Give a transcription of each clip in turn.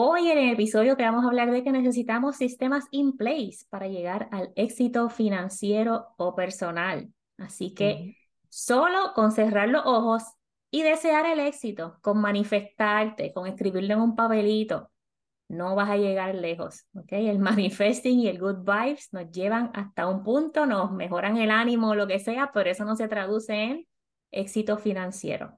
Hoy en el episodio te vamos a hablar de que necesitamos sistemas in place para llegar al éxito financiero o personal. Así que solo con cerrar los ojos y desear el éxito, con manifestarte, con escribirlo en un papelito, no vas a llegar lejos, ¿ok? El manifesting y el good vibes nos llevan hasta un punto, nos mejoran el ánimo o lo que sea, pero eso no se traduce en éxito financiero.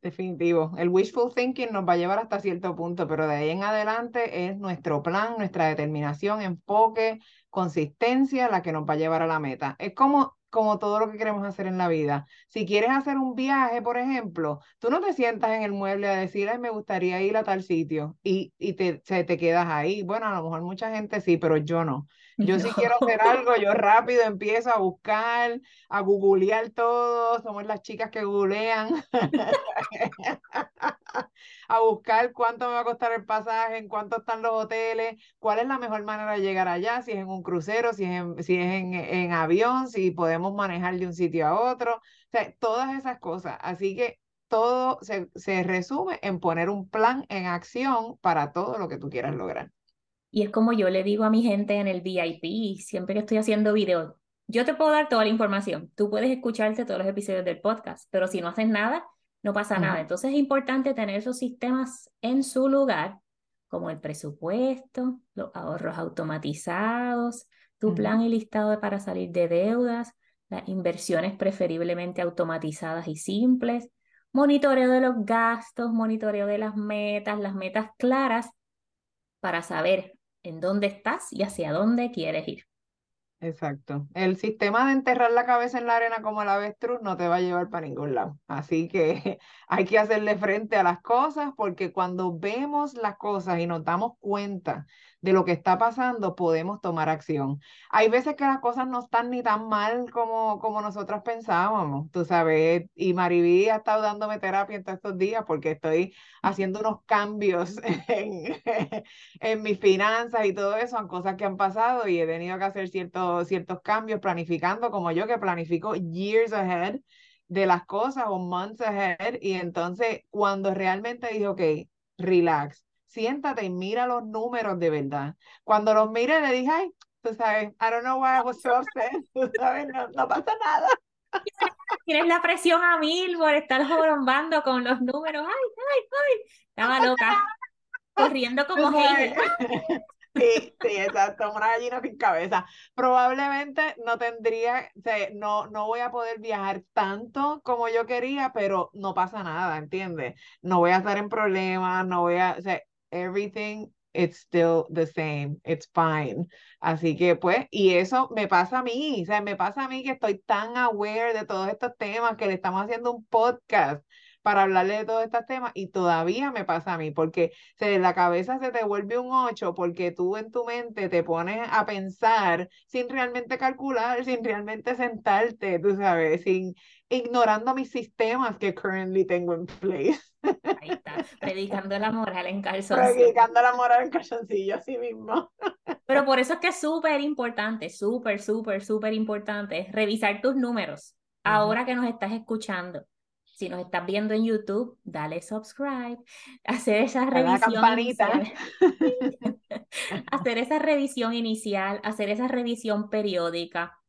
Definitivo. El wishful thinking nos va a llevar hasta cierto punto, pero de ahí en adelante es nuestro plan, nuestra determinación, enfoque, consistencia la que nos va a llevar a la meta. Es como como todo lo que queremos hacer en la vida. Si quieres hacer un viaje, por ejemplo, tú no te sientas en el mueble a decir, ay, me gustaría ir a tal sitio y, y te, te quedas ahí. Bueno, a lo mejor mucha gente sí, pero yo no. Yo sí quiero hacer algo, yo rápido empiezo a buscar, a googlear todo, somos las chicas que googlean, a buscar cuánto me va a costar el pasaje, en cuánto están los hoteles, cuál es la mejor manera de llegar allá, si es en un crucero, si es en, si es en, en avión, si podemos manejar de un sitio a otro, o sea, todas esas cosas. Así que todo se, se resume en poner un plan en acción para todo lo que tú quieras lograr. Y es como yo le digo a mi gente en el VIP, siempre que estoy haciendo videos, yo te puedo dar toda la información, tú puedes escucharte todos los episodios del podcast, pero si no haces nada, no pasa nada. Entonces es importante tener esos sistemas en su lugar, como el presupuesto, los ahorros automatizados, tu plan y listado para salir de deudas, las inversiones preferiblemente automatizadas y simples, monitoreo de los gastos, monitoreo de las metas, las metas claras para saber en dónde estás y hacia dónde quieres ir. Exacto. El sistema de enterrar la cabeza en la arena como el avestruz no te va a llevar para ningún lado. Así que hay que hacerle frente a las cosas porque cuando vemos las cosas y nos damos cuenta de lo que está pasando, podemos tomar acción. Hay veces que las cosas no están ni tan mal como, como nosotros pensábamos, tú sabes, y Mariví ha estado dándome terapia en todos estos días porque estoy haciendo unos cambios en, en mis finanzas y todo eso, son cosas que han pasado y he tenido que hacer ciertos, ciertos cambios planificando como yo que planifico years ahead de las cosas o months ahead y entonces cuando realmente dije, ok, relax, siéntate y mira los números de verdad. Cuando los mire le dije, ay, tú sabes, I don't know why I was so upset, tú sabes, no, pasa nada. Tienes la presión a mil por estar jorombando con los números. Ay, ay, ay. Estaba loca. Corriendo como hey. Sí, sí, exacto, una gallina sin cabeza. Probablemente no tendría, o sea, no, no voy a poder viajar tanto como yo quería, pero no pasa nada, ¿entiendes? No voy a estar en problemas, no voy a, o sea, everything it's still the same, it's fine. Así que pues, y eso me pasa a mí, o sea, me pasa a mí que estoy tan aware de todos estos temas que le estamos haciendo un podcast para hablarle de todos estos temas y todavía me pasa a mí porque se, la cabeza se te vuelve un 8 porque tú en tu mente te pones a pensar sin realmente calcular, sin realmente sentarte, tú sabes, sin ignorando mis sistemas que currently tengo en place. Ahí está, predicando la moral en calzoncillo. Predicando la moral en calzoncillo, así mismo. Pero por eso es que es súper importante, súper, súper, súper importante revisar tus números. Ahora que nos estás escuchando, si nos estás viendo en YouTube, dale subscribe, hacer esa revisión. Inicial, hacer esa revisión inicial, hacer esa revisión periódica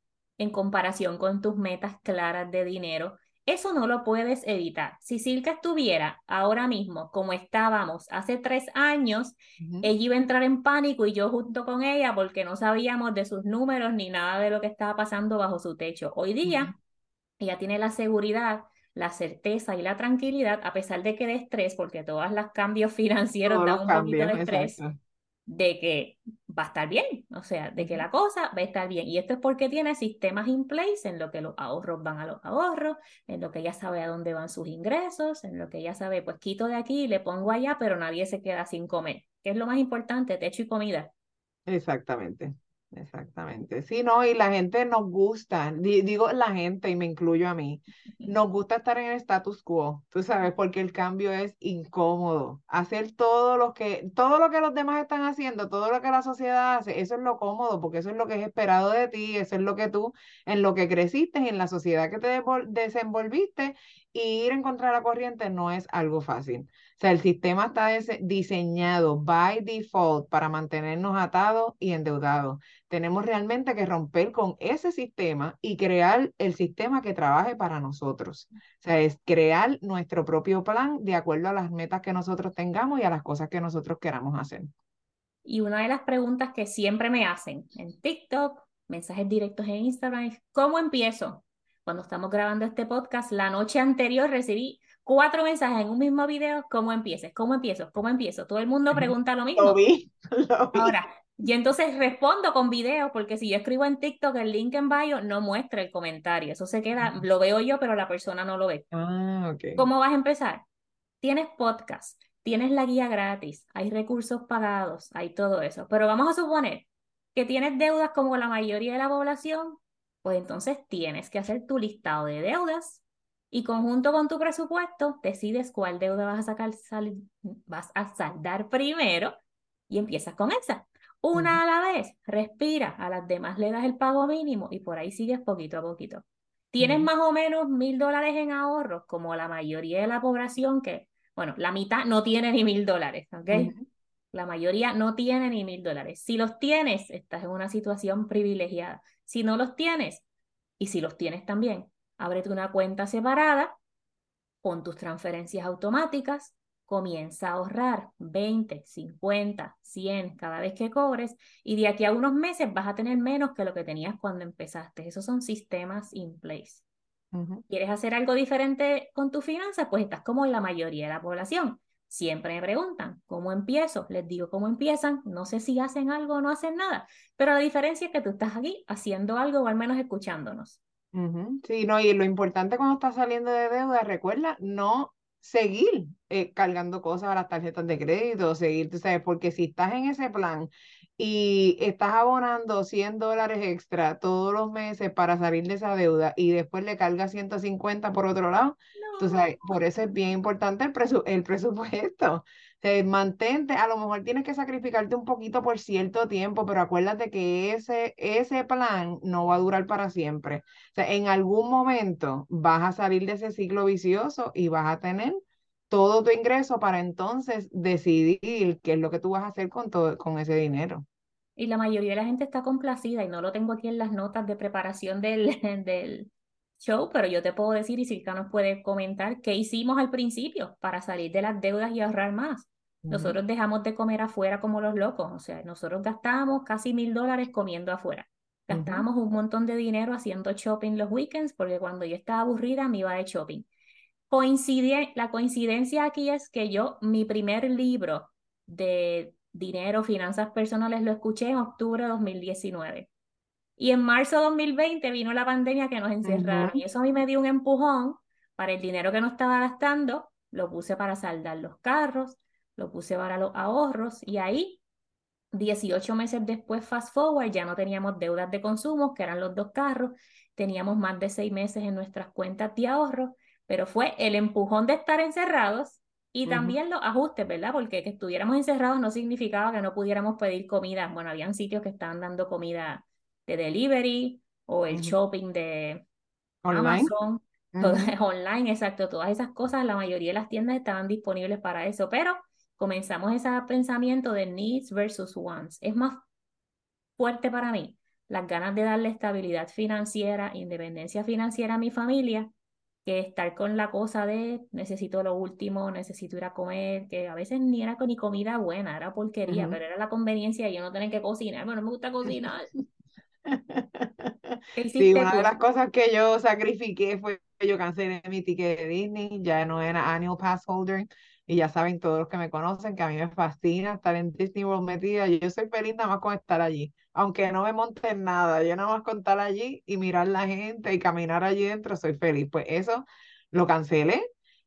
en comparación con tus metas claras de dinero. Eso no lo puedes evitar. Si Silka estuviera ahora mismo como estábamos hace tres años, ella iba a entrar en pánico y yo junto con ella porque no sabíamos de sus números ni nada de lo que estaba pasando bajo su techo. Hoy día, ella tiene la seguridad la certeza y la tranquilidad, a pesar de que de estrés, porque todos los cambios financieros dan un poquito de estrés, de que va a estar bien, o sea, de que la cosa va a estar bien. Y esto es porque tiene sistemas in place en lo que los ahorros van a los ahorros, en lo que ella sabe a dónde van sus ingresos, en lo que ella sabe, pues quito de aquí y le pongo allá, pero nadie se queda sin comer, que es lo más importante, techo y comida. Exactamente. Exactamente. Sí, no, y la gente nos gusta, digo la gente y me incluyo a mí, nos gusta estar en el status quo, tú sabes, porque el cambio es incómodo. Hacer todo lo que, todo lo que los demás están haciendo, todo lo que la sociedad hace, eso es lo cómodo, porque eso es lo que es esperado de ti, eso es lo que tú, en lo que creciste en la sociedad que te desenvolviste, y ir en contra de la corriente no es algo fácil. O sea, el sistema está diseñado by default para mantenernos atados y endeudados. Tenemos realmente que romper con ese sistema y crear el sistema que trabaje para nosotros. O sea, es crear nuestro propio plan de acuerdo a las metas que nosotros tengamos y a las cosas que nosotros queramos hacer. Y una de las preguntas que siempre me hacen en TikTok, mensajes directos en Instagram, es ¿cómo empiezo? Cuando estamos grabando este podcast, la noche anterior recibí cuatro mensajes en un mismo video, ¿cómo empieces? ¿Cómo empiezo? ¿Cómo empiezo? Todo el mundo pregunta lo mismo. Lo vi, Ahora, y entonces respondo con video, porque si yo escribo en TikTok el link en bio, no muestra el comentario. Eso se queda, lo veo yo, pero la persona no lo ve. Ah. ¿Cómo vas a empezar? Tienes podcast, tienes la guía gratis, hay recursos pagados, hay todo eso. Pero vamos a suponer que tienes deudas como la mayoría de la población, pues entonces tienes que hacer tu listado de deudas y conjunto con tu presupuesto decides cuál deuda vas a sacar, vas a saldar primero y empiezas con esa. Una a la vez, respira, a las demás le das el pago mínimo y por ahí sigues poquito a poquito. Tienes más o menos mil dólares en ahorros, como la mayoría de la población que, bueno, la mitad no tiene ni mil dólares, ¿ok? La mayoría no tiene ni mil dólares. Si los tienes, estás en una situación privilegiada. Si no los tienes, y si los tienes también, ábrete una cuenta separada con tus transferencias automáticas, comienza a ahorrar 20, 50, 100 cada vez que cobres y de aquí a unos meses vas a tener menos que lo que tenías cuando empezaste. Esos son sistemas in place. ¿Quieres hacer algo diferente con tus finanzas? Pues estás como la mayoría de la población. Siempre me preguntan, ¿cómo empiezo? Les digo cómo empiezan, no sé si hacen algo o no hacen nada, pero la diferencia es que tú estás aquí haciendo algo o al menos escuchándonos. Sí, no, y lo importante cuando estás saliendo de deuda, recuerda, no seguir eh, cargando cosas a las tarjetas de crédito, seguir, tú sabes, porque si estás en ese plan y estás abonando 100 dólares extra todos los meses para salir de esa deuda y después le cargas 150 por otro lado, tú sabes, por eso es bien importante el, el presupuesto. mantente, a lo mejor tienes que sacrificarte un poquito por cierto tiempo, pero acuérdate que ese, ese plan no va a durar para siempre. O sea, en algún momento vas a salir de ese ciclo vicioso y vas a tener todo tu ingreso para entonces decidir qué es lo que tú vas a hacer con, todo, con ese dinero. Y la mayoría de la gente está complacida y no lo tengo aquí en las notas de preparación del, del show, pero yo te puedo decir y Silka nos puede comentar qué hicimos al principio para salir de las deudas y ahorrar más. Nosotros dejamos de comer afuera como los locos, o sea, nosotros gastábamos casi mil dólares comiendo afuera. Gastábamos un montón de dinero haciendo shopping los weekends porque cuando yo estaba aburrida me iba de shopping. Coincide, la coincidencia aquí es que yo, mi primer libro de dinero, finanzas personales, lo escuché en octubre de 2019. Y en marzo de 2020 vino la pandemia que nos encerraron. Y eso a mí me dio un empujón para el dinero que no estaba gastando, lo puse para saldar los carros, lo puse para los ahorros y ahí 18 meses después, fast forward, ya no teníamos deudas de consumo, que eran los dos carros, teníamos más de seis meses en nuestras cuentas de ahorro pero fue el empujón de estar encerrados y también los ajustes, ¿verdad? Porque que estuviéramos encerrados no significaba que no pudiéramos pedir comida. Bueno, habían sitios que estaban dando comida de delivery o el shopping de Amazon, todo online, exacto, todas esas cosas, la mayoría de las tiendas estaban disponibles para eso, pero comenzamos ese pensamiento de needs versus wants. Es más fuerte para mí las ganas de darle estabilidad financiera, independencia financiera a mi familia que estar con la cosa de necesito lo último, necesito ir a comer, que a veces ni era ni comida buena, era porquería, pero era la conveniencia de yo no tener que cocinar, bueno, no me gusta cocinar. sí, una de las cosas que yo sacrifiqué fue que yo cancelé mi ticket de Disney, ya no era annual pass holder, y ya saben todos los que me conocen que a mí me fascina estar en Disney World metida, yo soy feliz nada más con estar allí aunque no me monte en nada, yo nada más contar allí y mirar la gente y caminar allí dentro, soy feliz. Pues eso lo cancelé.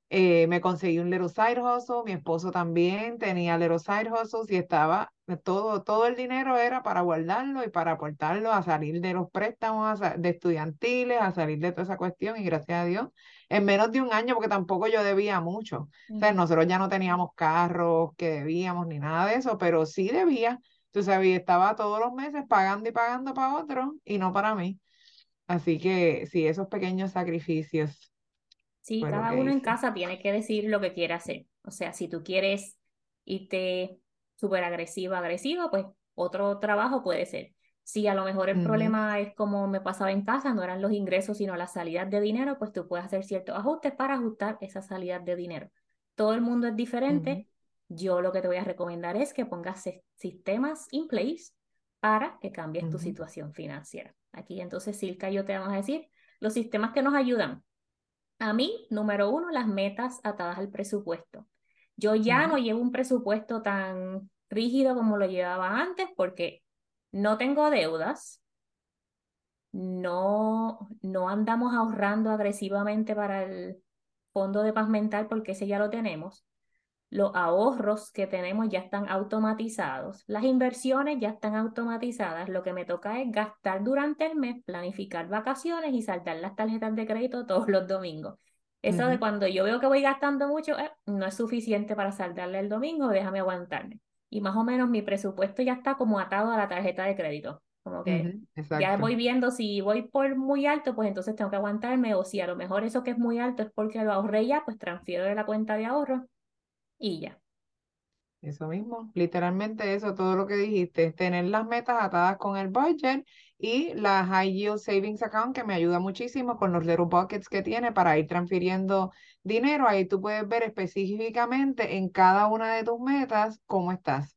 Eh, me conseguí un Little Side Hustle, mi esposo también tenía Little Side Hustles y estaba, todo, todo el dinero era para guardarlo y para aportarlo a salir de los préstamos de estudiantiles, a salir de toda esa cuestión y gracias a Dios, en menos de un año, porque tampoco yo debía mucho. O sea, nosotros ya no teníamos carros que debíamos ni nada de eso, pero sí debía Tú sabes, estaba todos los meses pagando y pagando para otro y no para mí. Así que sí, esos pequeños sacrificios. Sí, cada uno en casa tiene que decir lo que quiere hacer. O sea, si tú quieres irte súper agresiva, agresivo, pues otro trabajo puede ser. Si a lo mejor el problema es como me pasaba en casa, no eran los ingresos, sino las salidas de dinero, pues tú puedes hacer ciertos ajustes para ajustar esa salida de dinero. Todo el mundo es diferente. Yo lo que te voy a recomendar es que pongas sistemas in place para que cambies tu situación financiera. Aquí entonces, Silka, yo te vamos a decir los sistemas que nos ayudan. A mí, número uno, las metas atadas al presupuesto. Yo ya no llevo un presupuesto tan rígido como lo llevaba antes porque no tengo deudas, no, no andamos ahorrando agresivamente para el fondo de paz mental porque ese ya lo tenemos los ahorros que tenemos ya están automatizados, las inversiones ya están automatizadas, lo que me toca es gastar durante el mes, planificar vacaciones y saltar las tarjetas de crédito todos los domingos. Eso de cuando yo veo que voy gastando mucho, eh, no es suficiente para saldarle el domingo, déjame aguantarme. Y más o menos mi presupuesto ya está como atado a la tarjeta de crédito. Como que ya voy viendo si voy por muy alto, pues entonces tengo que aguantarme, o si a lo mejor eso que es muy alto es porque lo ahorré ya, pues transfiero de la cuenta de ahorro y ya. Eso mismo, literalmente eso, todo lo que dijiste, tener las metas atadas con el budget y la High Yield Savings Account que me ayuda muchísimo con los little buckets que tiene para ir transfiriendo dinero. Ahí tú puedes ver específicamente en cada una de tus metas cómo estás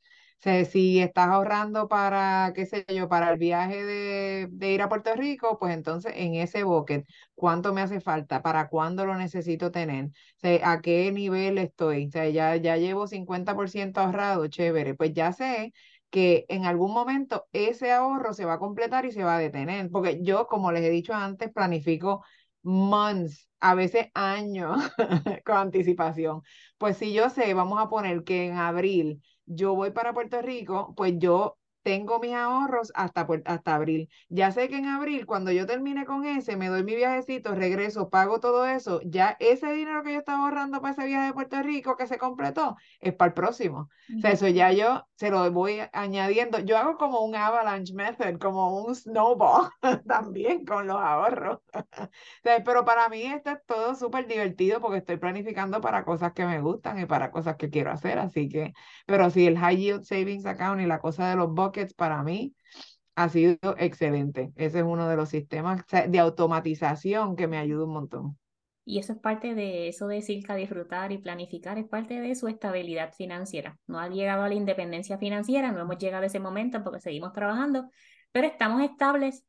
si estás ahorrando para, qué sé yo, para el viaje de, ir a Puerto Rico, pues entonces en ese bucket, ¿cuánto me hace falta? ¿Para cuándo lo necesito tener? ¿A qué nivel estoy? O sea, ya, ya llevo 50% ahorrado, chévere. Pues ya sé que en algún momento ese ahorro se va a completar y se va a detener. Porque yo, como les he dicho antes, planifico months, a veces años con anticipación. Pues si yo sé, vamos a poner que en abril yo voy para Puerto Rico, pues yo tengo mis ahorros hasta, hasta abril. Ya sé que en abril, cuando yo termine con ese, me doy mi viajecito, regreso, pago todo eso, ya ese dinero que yo estaba ahorrando para ese viaje de Puerto Rico que se completó, es para el próximo. O sea, eso ya yo se lo voy añadiendo. Yo hago como un avalanche method, como un snowball también con los ahorros. pero para mí esto es todo súper divertido porque estoy planificando para cosas que me gustan y para cosas que quiero hacer. Así que, pero si el High Yield Savings Account y la cosa de los buckets para mí ha sido excelente. Ese es uno de los sistemas de automatización que me ayuda un montón. Y eso es parte de eso de Silka, disfrutar y planificar, es parte de su estabilidad financiera. No ha llegado a la independencia financiera, no hemos llegado a ese momento porque seguimos trabajando, pero estamos estables,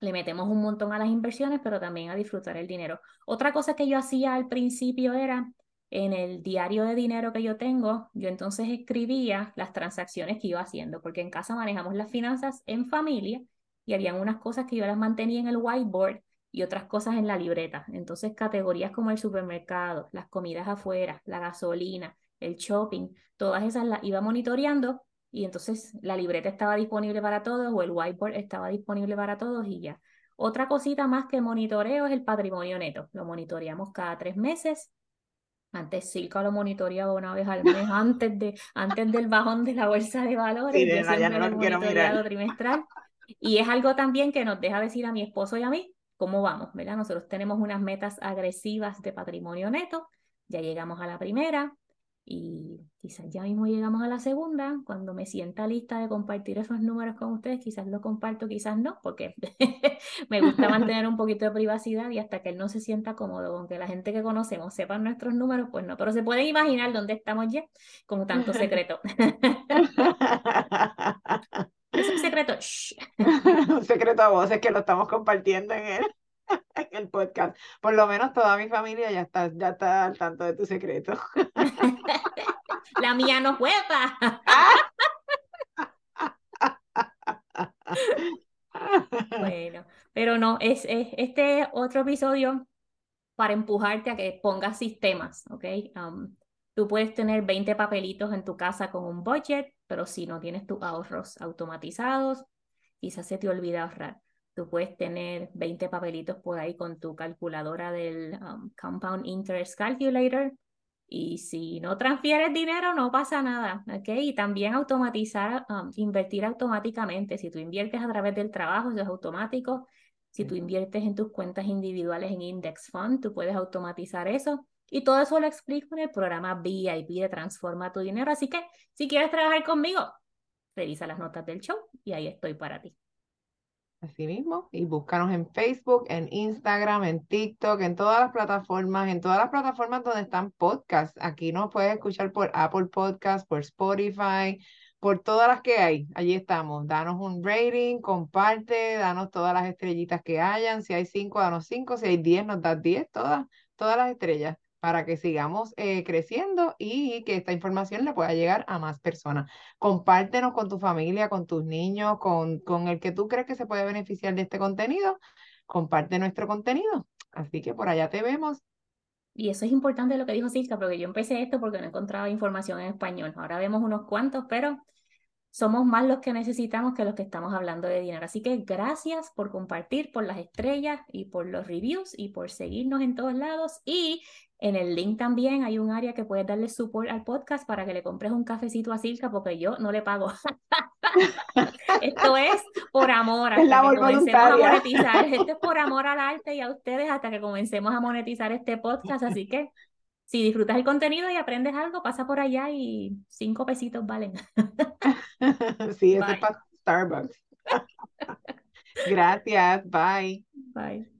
le metemos un montón a las inversiones, pero también a disfrutar el dinero. Otra cosa que yo hacía al principio era en el diario de dinero que yo tengo, yo entonces escribía las transacciones que iba haciendo, porque en casa manejamos las finanzas en familia y habían unas cosas que yo las mantenía en el whiteboard y otras cosas en la libreta. Entonces, categorías como el supermercado, las comidas afuera, la gasolina, el shopping, todas esas las iba monitoreando y entonces la libreta estaba disponible para todos o el whiteboard estaba disponible para todos y ya. Otra cosita más que monitoreo es el patrimonio neto. Lo monitoreamos cada tres meses antes Silka lo monitoreaba una vez al mes antes, de, antes del bajón de la bolsa de valores. yo siempre lo monitoreado trimestral. Y es algo también que nos deja decir a mi esposo y a mí cómo vamos, ¿verdad? Nosotros tenemos unas metas agresivas de patrimonio neto. Ya llegamos a la primera, y quizás ya mismo llegamos a la segunda, cuando me sienta lista de compartir esos números con ustedes, quizás lo comparto, quizás no, porque me gusta mantener un poquito de privacidad y hasta que él no se sienta cómodo con que la gente que conocemos sepa nuestros números, pues no, pero se pueden imaginar dónde estamos ya con tanto secreto. es un secreto. un secreto a voces que lo estamos compartiendo en él. en el podcast. Por lo menos toda mi familia ya está, ya está al tanto de tu secreto. La mía no juega. bueno, pero no, es, es, este otro episodio para empujarte a que pongas sistemas, ¿ok? Um, tú puedes tener 20 papelitos en tu casa con un budget, pero si no tienes tus ahorros automatizados, quizás se te olvida ahorrar. Tú puedes tener 20 papelitos por ahí con tu calculadora del um, Compound Interest Calculator. Y si no transfieres dinero, no pasa nada, ¿ok? Y también automatizar, um, invertir automáticamente. Si tú inviertes a través del trabajo, eso es automático. Si tú inviertes en tus cuentas individuales en Index Fund, tú puedes automatizar eso. Y todo eso lo explico en el programa VIP de Transforma tu Dinero. Así que si quieres trabajar conmigo, revisa las notas del show y ahí estoy para ti. Así mismo, y búscanos en Facebook, en Instagram, en TikTok, en todas las plataformas, en todas las plataformas donde están podcasts. Aquí nos puedes escuchar por Apple Podcasts, por Spotify, por todas las que hay. Allí estamos. Danos un rating, comparte, danos todas las estrellitas que hayan. Si hay cinco, danos cinco. Si hay diez, nos das diez, todas, todas las estrellas para que sigamos eh, creciendo y que esta información le pueda llegar a más personas. Compártenos con tu familia, con tus niños, con, con el que tú crees que se puede beneficiar de este contenido. Comparte nuestro contenido. Así que por allá te vemos. Y eso es importante lo que dijo Silka, porque yo empecé esto porque no encontraba información en español. Ahora vemos unos cuantos, pero somos más los que necesitamos que los que estamos hablando de dinero. Así que gracias por compartir, por las estrellas y por los reviews y por seguirnos en todos lados. Y en el link también hay un área que puedes darle support al podcast para que le compres un cafecito a Silka porque yo no le pago. Esto es por amor. Hasta es que comencemos a monetizar. Esto es por amor al arte y a ustedes hasta que comencemos a monetizar este podcast. Así que si disfrutas el contenido y aprendes algo, pasa por allá y cinco pesitos valen. sí, eso es para Starbucks. Gracias, bye. Bye.